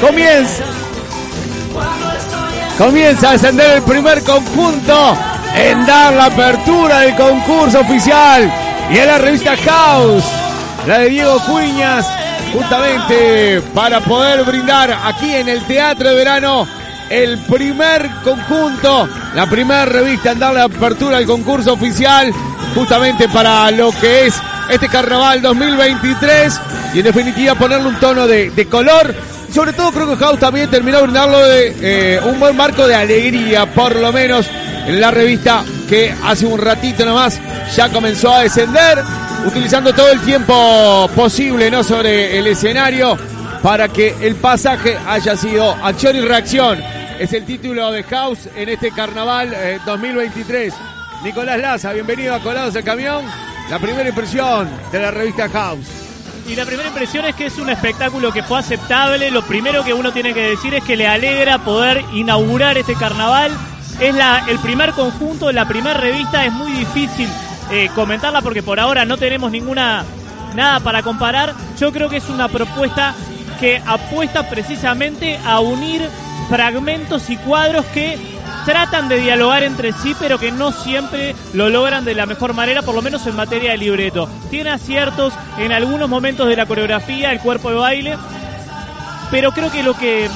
Comienza. Comienza a ascender el primer conjunto en dar la apertura del concurso oficial. Y en la revista House, la de Diego Cuñas, justamente para poder brindar aquí en el Teatro de Verano el primer conjunto, la primera revista en dar la apertura al concurso oficial, justamente para lo que es este carnaval 2023 y en definitiva ponerle un tono de, de color. Sobre todo creo que House también terminó brindarlo de eh, un buen marco de alegría, por lo menos en la revista que hace un ratito nomás ya comenzó a descender, utilizando todo el tiempo posible ¿no? sobre el escenario para que el pasaje haya sido acción y reacción. Es el título de House en este carnaval eh, 2023. Nicolás Laza, bienvenido a Colados el Camión. La primera impresión de la revista House. Y la primera impresión es que es un espectáculo que fue aceptable. Lo primero que uno tiene que decir es que le alegra poder inaugurar este carnaval. Es la, el primer conjunto, la primera revista. Es muy difícil eh, comentarla porque por ahora no tenemos ninguna nada para comparar. Yo creo que es una propuesta que apuesta precisamente a unir fragmentos y cuadros que tratan de dialogar entre sí, pero que no siempre lo logran de la mejor manera, por lo menos en materia de libreto. Tiene aciertos en algunos momentos de la coreografía, el cuerpo de baile, pero creo que lo que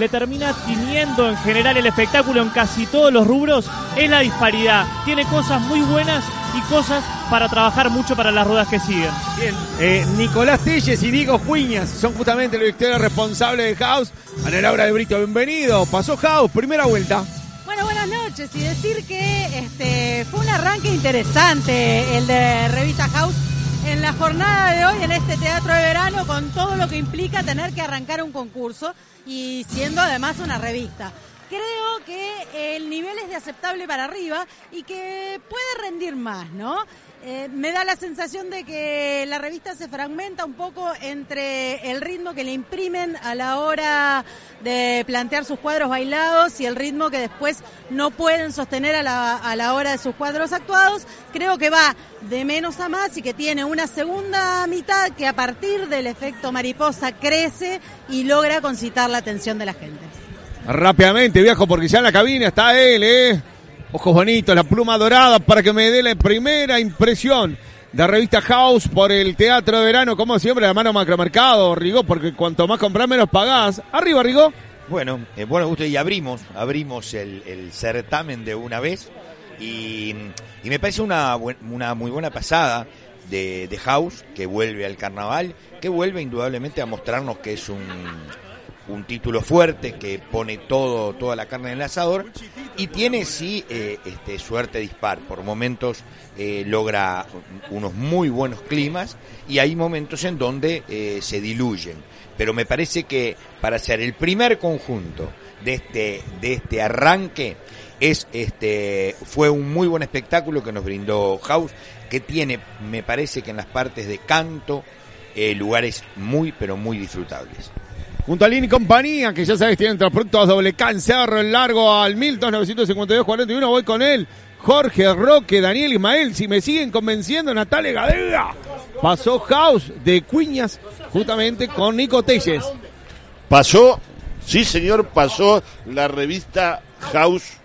le termina tiñendo en general el espectáculo en casi todos los rubros es la disparidad. Tiene cosas muy buenas y cosas para trabajar mucho para las ruedas que siguen. Bien, eh, Nicolás Telles y Diego Cuñas son justamente los directores responsables de House. Ana Laura de Brito, bienvenido. Pasó House, primera vuelta. Buenas noches y decir que este fue un arranque interesante el de Revista House en la jornada de hoy en este teatro de verano con todo lo que implica tener que arrancar un concurso y siendo además una revista. Creo que el nivel es de aceptable para arriba y que puede rendir más, ¿no? Eh, me da la sensación de que la revista se fragmenta un poco entre el ritmo que le imprimen a la hora de plantear sus cuadros bailados y el ritmo que después no pueden sostener a la, a la hora de sus cuadros actuados. Creo que va de menos a más y que tiene una segunda mitad que a partir del efecto mariposa crece y logra concitar la atención de la gente. Rápidamente, viejo, porque ya en la cabina está él, ¿eh? Ojos bonitos, la pluma dorada para que me dé la primera impresión de revista House por el Teatro de Verano. Como siempre, la mano macromercado, Rigó, porque cuanto más compras, menos pagás. Arriba, Rigó. Bueno, eh, bueno, gusto y abrimos, abrimos el, el certamen de una vez y, y me parece una, una muy buena pasada de, de House que vuelve al carnaval, que vuelve indudablemente a mostrarnos que es un, un título fuerte que pone todo toda la carne en el asador y tiene sí eh, este suerte dispar. Por momentos eh, logra unos muy buenos climas y hay momentos en donde eh, se diluyen. Pero me parece que para ser el primer conjunto de este de este arranque es este fue un muy buen espectáculo que nos brindó House que tiene me parece que en las partes de canto lugares muy pero muy disfrutables Junto a Lin compañía, que ya sabes, tienen productos doble cáncer, largo al Milton 952-41, voy con él. Jorge Roque, Daniel Ismael, si me siguen convenciendo, Natalia Gadega. Pasó House de Cuñas, justamente con Nico Telles. Pasó, sí señor, pasó la revista House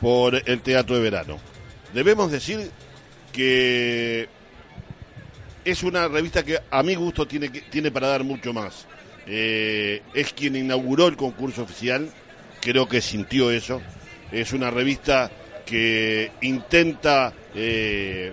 por el Teatro de Verano. Debemos decir que es una revista que a mi gusto tiene, tiene para dar mucho más. Eh, es quien inauguró el concurso oficial, creo que sintió eso. Es una revista que intenta eh,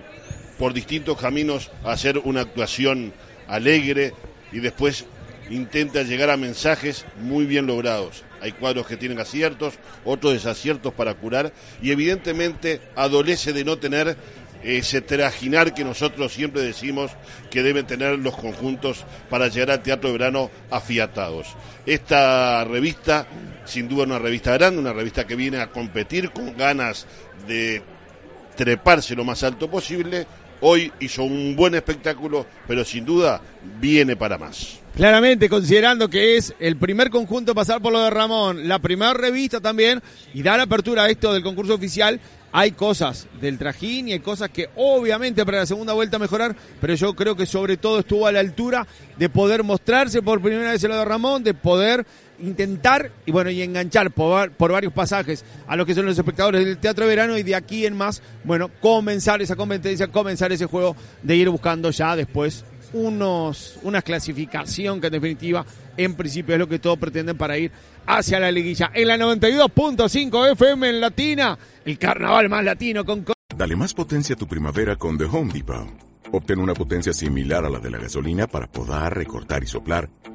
por distintos caminos hacer una actuación alegre y después intenta llegar a mensajes muy bien logrados. hay cuadros que tienen aciertos, otros desaciertos para curar, y evidentemente adolece de no tener ese trajinar que nosotros siempre decimos que deben tener los conjuntos para llegar al teatro de verano afiatados. Esta revista, sin duda una revista grande, una revista que viene a competir con ganas de treparse lo más alto posible, hoy hizo un buen espectáculo, pero sin duda viene para más. Claramente, considerando que es el primer conjunto a pasar por lo de Ramón, la primera revista también, y da la apertura a esto del concurso oficial, hay cosas del trajín y hay cosas que obviamente para la segunda vuelta mejorar, pero yo creo que sobre todo estuvo a la altura de poder mostrarse por primera vez el lado de Ramón, de poder intentar y bueno y enganchar por, por, varios pasajes a los que son los espectadores del teatro de verano y de aquí en más, bueno, comenzar esa competencia, comenzar ese juego de ir buscando ya después unos, una clasificación que en definitiva en principio es lo que todos pretenden para ir hacia la liguilla. En la 92.5 FM en Latina, el carnaval más latino con... Dale más potencia a tu primavera con The Home Depot. Obtén una potencia similar a la de la gasolina para podar, recortar y soplar